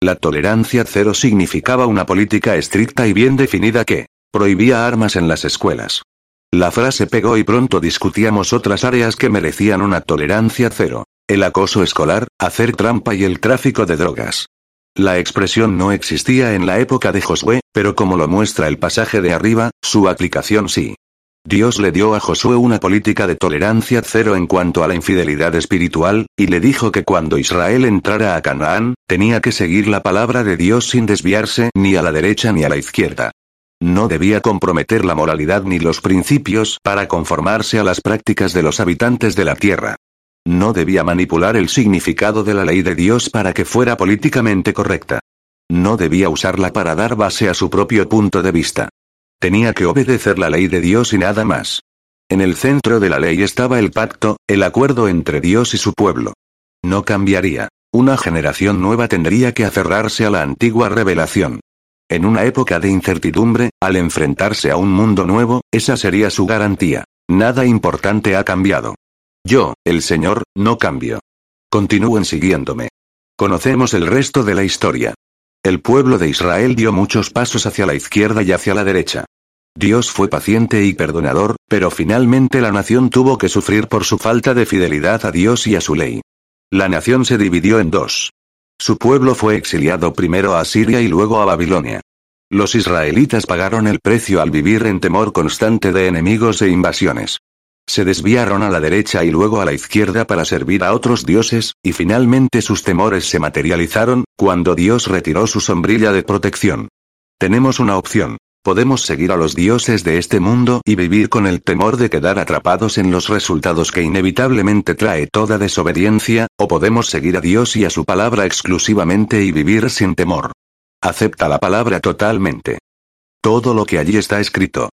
[SPEAKER 1] La tolerancia cero significaba una política estricta y bien definida que prohibía armas en las escuelas. La frase pegó y pronto discutíamos otras áreas que merecían una tolerancia cero el acoso escolar, hacer trampa y el tráfico de drogas. La expresión no existía en la época de Josué, pero como lo muestra el pasaje de arriba, su aplicación sí. Dios le dio a Josué una política de tolerancia cero en cuanto a la infidelidad espiritual, y le dijo que cuando Israel entrara a Canaán, tenía que seguir la palabra de Dios sin desviarse ni a la derecha ni a la izquierda. No debía comprometer la moralidad ni los principios para conformarse a las prácticas de los habitantes de la tierra. No debía manipular el significado de la ley de Dios para que fuera políticamente correcta. No debía usarla para dar base a su propio punto de vista. Tenía que obedecer la ley de Dios y nada más. En el centro de la ley estaba el pacto, el acuerdo entre Dios y su pueblo. No cambiaría. Una generación nueva tendría que aferrarse a la antigua revelación. En una época de incertidumbre, al enfrentarse a un mundo nuevo, esa sería su garantía. Nada importante ha cambiado. Yo, el Señor, no cambio. Continúen siguiéndome. Conocemos el resto de la historia. El pueblo de Israel dio muchos pasos hacia la izquierda y hacia la derecha. Dios fue paciente y perdonador, pero finalmente la nación tuvo que sufrir por su falta de fidelidad a Dios y a su ley. La nación se dividió en dos. Su pueblo fue exiliado primero a Siria y luego a Babilonia. Los israelitas pagaron el precio al vivir en temor constante de enemigos e invasiones. Se desviaron a la derecha y luego a la izquierda para servir a otros dioses, y finalmente sus temores se materializaron, cuando Dios retiró su sombrilla de protección. Tenemos una opción. Podemos seguir a los dioses de este mundo y vivir con el temor de quedar atrapados en los resultados que inevitablemente trae toda desobediencia, o podemos seguir a Dios y a su palabra exclusivamente y vivir sin temor. Acepta la palabra totalmente. Todo lo que allí está escrito.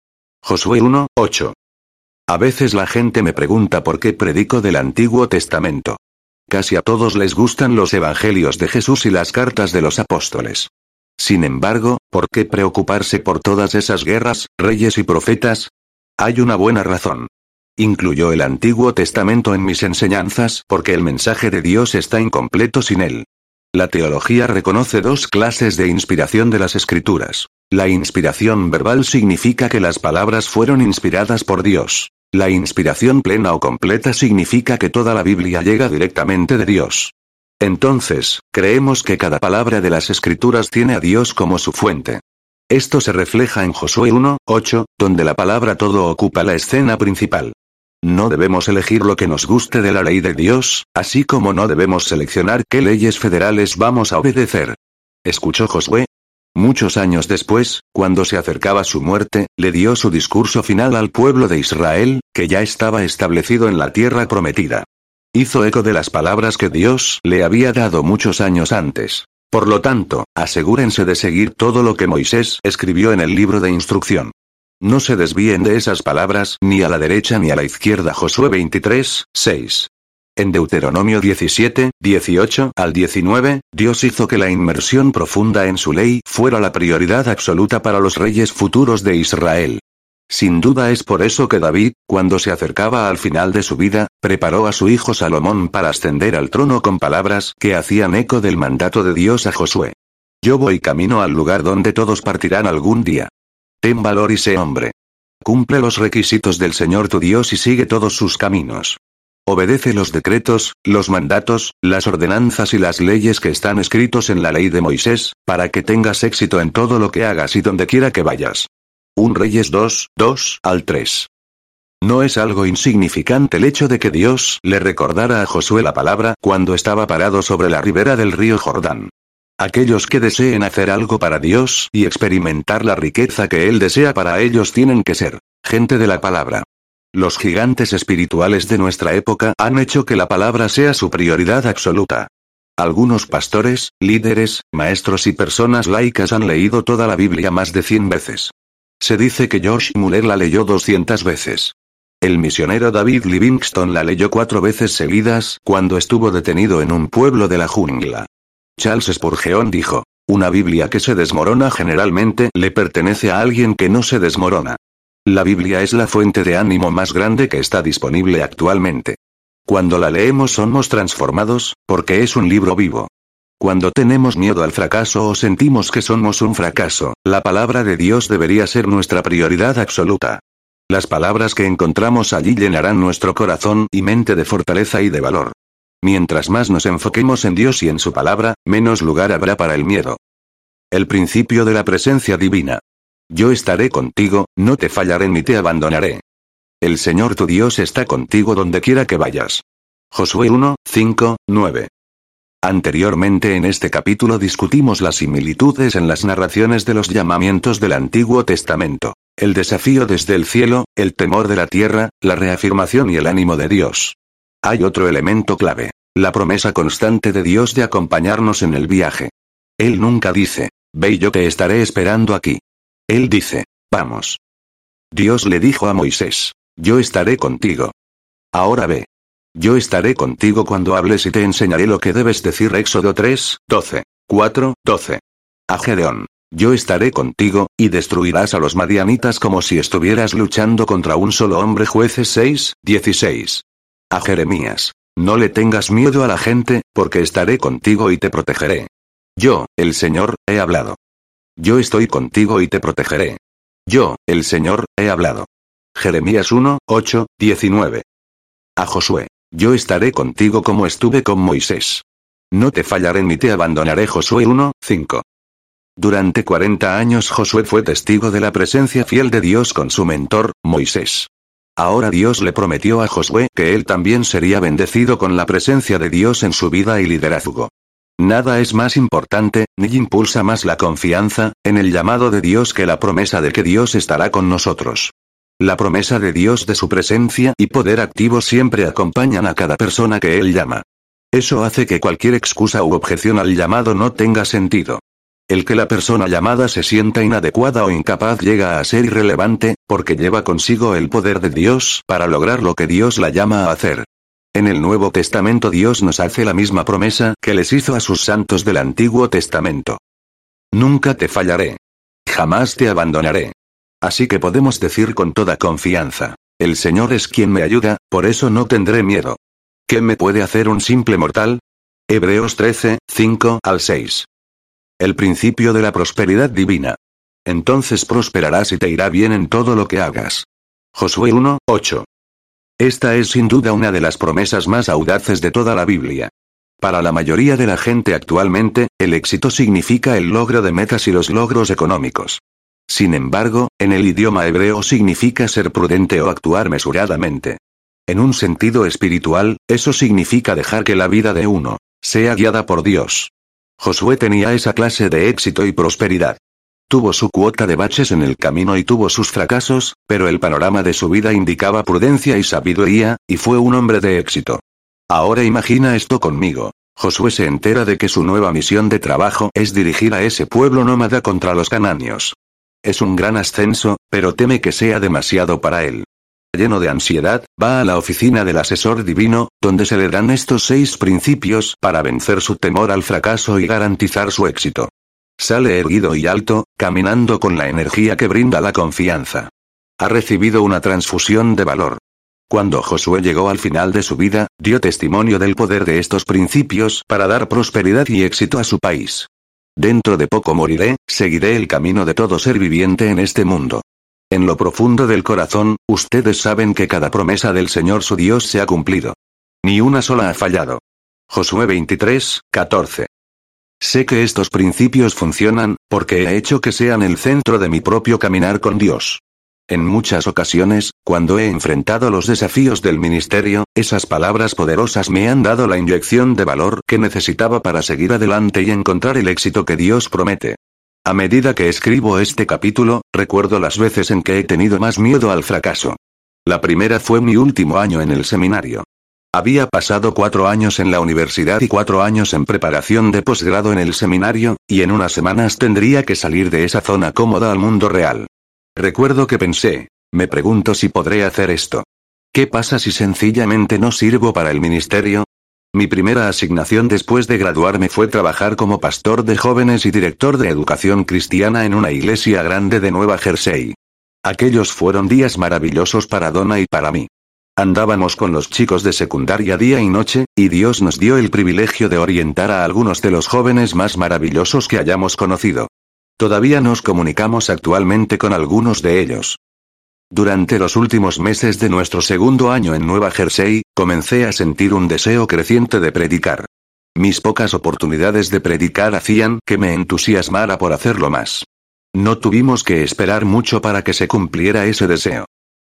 [SPEAKER 1] Josué 1, 8. A veces la gente me pregunta por qué predico del Antiguo Testamento. Casi a todos les gustan los evangelios de Jesús y las cartas de los apóstoles. Sin embargo, ¿por qué preocuparse por todas esas guerras, reyes y profetas? Hay una buena razón. Incluyó el Antiguo Testamento en mis enseñanzas porque el mensaje de Dios está incompleto sin él. La teología reconoce dos clases de inspiración de las escrituras. La inspiración verbal significa que las palabras fueron inspiradas por Dios. La inspiración plena o completa significa que toda la Biblia llega directamente de Dios. Entonces, creemos que cada palabra de las escrituras tiene a Dios como su fuente. Esto se refleja en Josué 1, 8, donde la palabra todo ocupa la escena principal. No debemos elegir lo que nos guste de la ley de Dios, así como no debemos seleccionar qué leyes federales vamos a obedecer. ¿Escuchó Josué? Muchos años después, cuando se acercaba su muerte, le dio su discurso final al pueblo de Israel, que ya estaba establecido en la tierra prometida. Hizo eco de las palabras que Dios le había dado muchos años antes. Por lo tanto, asegúrense de seguir todo lo que Moisés escribió en el libro de instrucción. No se desvíen de esas palabras, ni a la derecha ni a la izquierda. Josué 23, 6. En Deuteronomio 17, 18 al 19, Dios hizo que la inmersión profunda en su ley fuera la prioridad absoluta para los reyes futuros de Israel. Sin duda es por eso que David, cuando se acercaba al final de su vida, preparó a su hijo Salomón para ascender al trono con palabras que hacían eco del mandato de Dios a Josué. Yo voy camino al lugar donde todos partirán algún día. Ten valor y sé hombre. Cumple los requisitos del Señor tu Dios y sigue todos sus caminos. Obedece los decretos, los mandatos, las ordenanzas y las leyes que están escritos en la ley de Moisés, para que tengas éxito en todo lo que hagas y donde quiera que vayas. Un Reyes 2, 2 al 3. No es algo insignificante el hecho de que Dios le recordara a Josué la palabra cuando estaba parado sobre la ribera del río Jordán. Aquellos que deseen hacer algo para Dios y experimentar la riqueza que Él desea para ellos tienen que ser gente de la palabra. Los gigantes espirituales de nuestra época han hecho que la palabra sea su prioridad absoluta. Algunos pastores, líderes, maestros y personas laicas han leído toda la Biblia más de 100 veces. Se dice que George Muller la leyó 200 veces. El misionero David Livingston la leyó cuatro veces seguidas cuando estuvo detenido en un pueblo de la jungla. Charles Spurgeon dijo, una Biblia que se desmorona generalmente le pertenece a alguien que no se desmorona. La Biblia es la fuente de ánimo más grande que está disponible actualmente. Cuando la leemos somos transformados, porque es un libro vivo. Cuando tenemos miedo al fracaso o sentimos que somos un fracaso, la palabra de Dios debería ser nuestra prioridad absoluta. Las palabras que encontramos allí llenarán nuestro corazón y mente de fortaleza y de valor. Mientras más nos enfoquemos en Dios y en su palabra, menos lugar habrá para el miedo. El principio de la presencia divina. Yo estaré contigo, no te fallaré ni te abandonaré. El Señor tu Dios está contigo donde quiera que vayas. Josué 1, 5, 9. Anteriormente en este capítulo discutimos las similitudes en las narraciones de los llamamientos del Antiguo Testamento. El desafío desde el cielo, el temor de la tierra, la reafirmación y el ánimo de Dios. Hay otro elemento clave. La promesa constante de Dios de acompañarnos en el viaje. Él nunca dice, ve y yo te estaré esperando aquí. Él dice, vamos. Dios le dijo a Moisés, yo estaré contigo. Ahora ve. Yo estaré contigo cuando hables y te enseñaré lo que debes decir. Éxodo 3, 12, 4, 12. A Gedeón. Yo estaré contigo, y destruirás a los madianitas como si estuvieras luchando contra un solo hombre. Jueces 6, 16 a Jeremías. No le tengas miedo a la gente, porque estaré contigo y te protegeré. Yo, el Señor, he hablado. Yo estoy contigo y te protegeré. Yo, el Señor, he hablado. Jeremías 1, 8, 19. A Josué. Yo estaré contigo como estuve con Moisés. No te fallaré ni te abandonaré Josué 1, 5. Durante 40 años Josué fue testigo de la presencia fiel de Dios con su mentor, Moisés. Ahora Dios le prometió a Josué que él también sería bendecido con la presencia de Dios en su vida y liderazgo. Nada es más importante, ni impulsa más la confianza, en el llamado de Dios que la promesa de que Dios estará con nosotros. La promesa de Dios de su presencia y poder activo siempre acompañan a cada persona que Él llama. Eso hace que cualquier excusa u objeción al llamado no tenga sentido. El que la persona llamada se sienta inadecuada o incapaz llega a ser irrelevante, porque lleva consigo el poder de Dios para lograr lo que Dios la llama a hacer. En el Nuevo Testamento Dios nos hace la misma promesa que les hizo a sus santos del Antiguo Testamento. Nunca te fallaré. Jamás te abandonaré. Así que podemos decir con toda confianza, el Señor es quien me ayuda, por eso no tendré miedo. ¿Qué me puede hacer un simple mortal? Hebreos 13, 5 al 6. El principio de la prosperidad divina. Entonces prosperarás y te irá bien en todo lo que hagas. Josué 1, 8. Esta es sin duda una de las promesas más audaces de toda la Biblia. Para la mayoría de la gente actualmente, el éxito significa el logro de metas y los logros económicos. Sin embargo, en el idioma hebreo significa ser prudente o actuar mesuradamente. En un sentido espiritual, eso significa dejar que la vida de uno sea guiada por Dios. Josué tenía esa clase de éxito y prosperidad. Tuvo su cuota de baches en el camino y tuvo sus fracasos, pero el panorama de su vida indicaba prudencia y sabiduría, y fue un hombre de éxito. Ahora imagina esto conmigo. Josué se entera de que su nueva misión de trabajo es dirigir a ese pueblo nómada contra los cananios. Es un gran ascenso, pero teme que sea demasiado para él lleno de ansiedad, va a la oficina del asesor divino, donde se le dan estos seis principios para vencer su temor al fracaso y garantizar su éxito. Sale erguido y alto, caminando con la energía que brinda la confianza. Ha recibido una transfusión de valor. Cuando Josué llegó al final de su vida, dio testimonio del poder de estos principios para dar prosperidad y éxito a su país. Dentro de poco moriré, seguiré el camino de todo ser viviente en este mundo. En lo profundo del corazón, ustedes saben que cada promesa del Señor su Dios se ha cumplido. Ni una sola ha fallado. Josué 23, 14. Sé que estos principios funcionan, porque he hecho que sean el centro de mi propio caminar con Dios. En muchas ocasiones, cuando he enfrentado los desafíos del ministerio, esas palabras poderosas me han dado la inyección de valor que necesitaba para seguir adelante y encontrar el éxito que Dios promete. A medida que escribo este capítulo, recuerdo las veces en que he tenido más miedo al fracaso. La primera fue mi último año en el seminario. Había pasado cuatro años en la universidad y cuatro años en preparación de posgrado en el seminario, y en unas semanas tendría que salir de esa zona cómoda al mundo real. Recuerdo que pensé, me pregunto si podré hacer esto. ¿Qué pasa si sencillamente no sirvo para el ministerio? Mi primera asignación después de graduarme fue trabajar como pastor de jóvenes y director de educación cristiana en una iglesia grande de Nueva Jersey. Aquellos fueron días maravillosos para Donna y para mí. Andábamos con los chicos de secundaria día y noche, y Dios nos dio el privilegio de orientar a algunos de los jóvenes más maravillosos que hayamos conocido. Todavía nos comunicamos actualmente con algunos de ellos. Durante los últimos meses de nuestro segundo año en Nueva Jersey, comencé a sentir un deseo creciente de predicar. Mis pocas oportunidades de predicar hacían que me entusiasmara por hacerlo más. No tuvimos que esperar mucho para que se cumpliera ese deseo.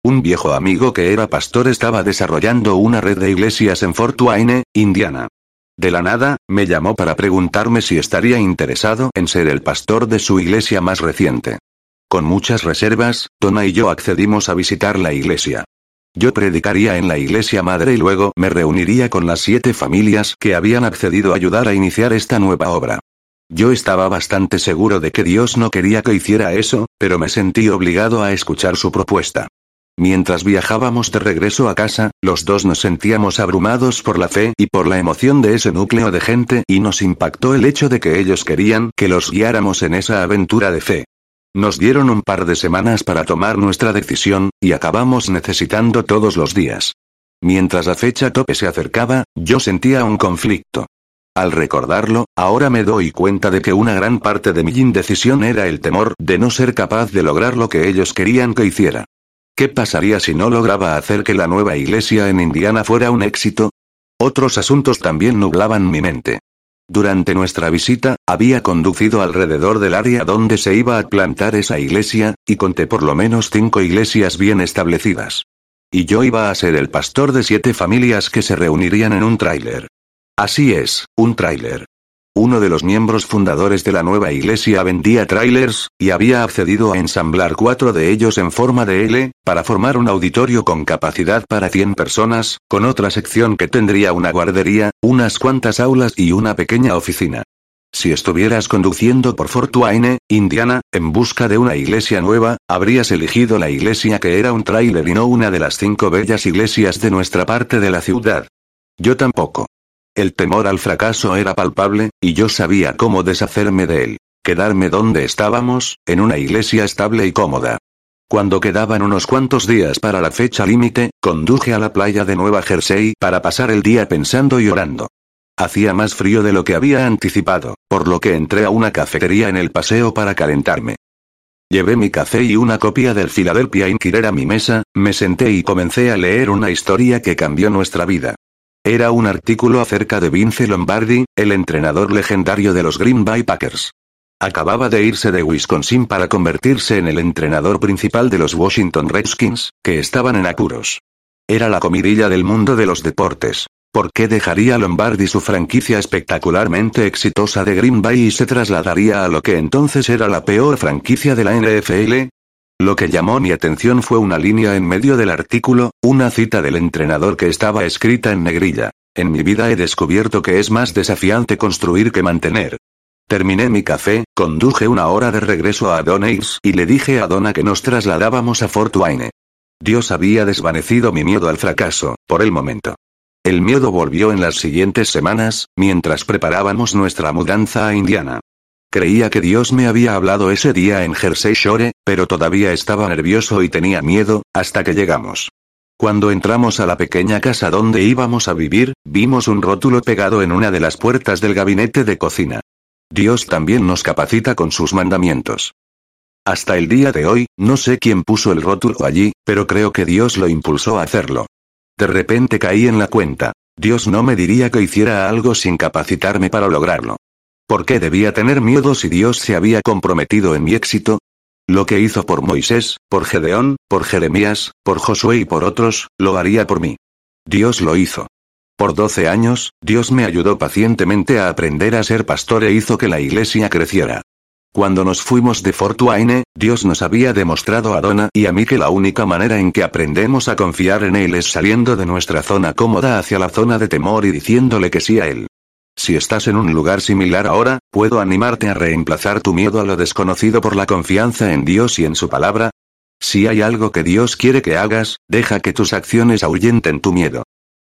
[SPEAKER 1] Un viejo amigo que era pastor estaba desarrollando una red de iglesias en Fort Wayne, Indiana. De la nada, me llamó para preguntarme si estaría interesado en ser el pastor de su iglesia más reciente. Con muchas reservas, Tona y yo accedimos a visitar la iglesia. Yo predicaría en la iglesia madre y luego me reuniría con las siete familias que habían accedido a ayudar a iniciar esta nueva obra. Yo estaba bastante seguro de que Dios no quería que hiciera eso, pero me sentí obligado a escuchar su propuesta. Mientras viajábamos de regreso a casa, los dos nos sentíamos abrumados por la fe y por la emoción de ese núcleo de gente y nos impactó el hecho de que ellos querían que los guiáramos en esa aventura de fe. Nos dieron un par de semanas para tomar nuestra decisión, y acabamos necesitando todos los días. Mientras la fecha tope se acercaba, yo sentía un conflicto. Al recordarlo, ahora me doy cuenta de que una gran parte de mi indecisión era el temor de no ser capaz de lograr lo que ellos querían que hiciera. ¿Qué pasaría si no lograba hacer que la nueva iglesia en Indiana fuera un éxito? Otros asuntos también nublaban mi mente. durante nuestra visita, había conducido alrededor del área donde se iba a plantar esa iglesia, y conté por lo menos cinco iglesias bien establecidas. Y yo iba a ser el pastor de siete familias que se reunirían en un tráiler. Así es, un tráiler. Uno de los miembros fundadores de la nueva iglesia vendía trailers, y había accedido a ensamblar cuatro de ellos en forma de L, para formar un auditorio con capacidad para 100 personas, con otra sección que tendría una guardería, unas cuantas aulas y una pequeña oficina. Si estuvieras conduciendo por Fort Wayne, Indiana, en busca de una iglesia nueva, habrías elegido la iglesia que era un trailer y no una de las cinco bellas iglesias de nuestra parte de la ciudad. Yo tampoco. El temor al fracaso era palpable, y yo sabía cómo deshacerme de él. Quedarme donde estábamos, en una iglesia estable y cómoda. Cuando quedaban unos cuantos días para la fecha límite, conduje a la playa de Nueva Jersey para pasar el día pensando y orando. Hacía más frío de lo que había anticipado, por lo que entré a una cafetería en el paseo para calentarme. Llevé mi café y una copia del Philadelphia Inquirer a mi mesa, me senté y comencé a leer una historia que cambió nuestra vida. Era un artículo acerca de Vince Lombardi, el entrenador legendario de los Green Bay Packers. Acababa de irse de Wisconsin para convertirse en el entrenador principal de los Washington Redskins, que estaban en apuros. Era la comidilla del mundo de los deportes. ¿Por qué dejaría Lombardi su franquicia espectacularmente exitosa de Green Bay y se trasladaría a lo que entonces era la peor franquicia de la NFL? Lo que llamó mi atención fue una línea en medio del artículo, una cita del entrenador que estaba escrita en negrilla. En mi vida he descubierto que es más desafiante construir que mantener. Terminé mi café, conduje una hora de regreso a Donneys y le dije a Donna que nos trasladábamos a Fort Wayne. Dios había desvanecido mi miedo al fracaso, por el momento. El miedo volvió en las siguientes semanas, mientras preparábamos nuestra mudanza a Indiana. Creía que Dios me había hablado ese día en Jersey Shore, pero todavía estaba nervioso y tenía miedo, hasta que llegamos. Cuando entramos a la pequeña casa donde íbamos a vivir, vimos un rótulo pegado en una de las puertas del gabinete de cocina. Dios también nos capacita con sus mandamientos. Hasta el día de hoy, no sé quién puso el rótulo allí, pero creo que Dios lo impulsó a hacerlo. De repente caí en la cuenta. Dios no me diría que hiciera algo sin capacitarme para lograrlo. ¿Por qué debía tener miedo si Dios se había comprometido en mi éxito? Lo que hizo por Moisés, por Gedeón, por Jeremías, por Josué y por otros, lo haría por mí. Dios lo hizo. Por doce años, Dios me ayudó pacientemente a aprender a ser pastor e hizo que la iglesia creciera. Cuando nos fuimos de Fort Wayne, Dios nos había demostrado a Donna y a mí que la única manera en que aprendemos a confiar en Él es saliendo de nuestra zona cómoda hacia la zona de temor y diciéndole que sí a Él. Si estás en un lugar similar ahora, puedo animarte a reemplazar tu miedo a lo desconocido por la confianza en Dios y en su palabra. Si hay algo que Dios quiere que hagas, deja que tus acciones ahuyenten tu miedo.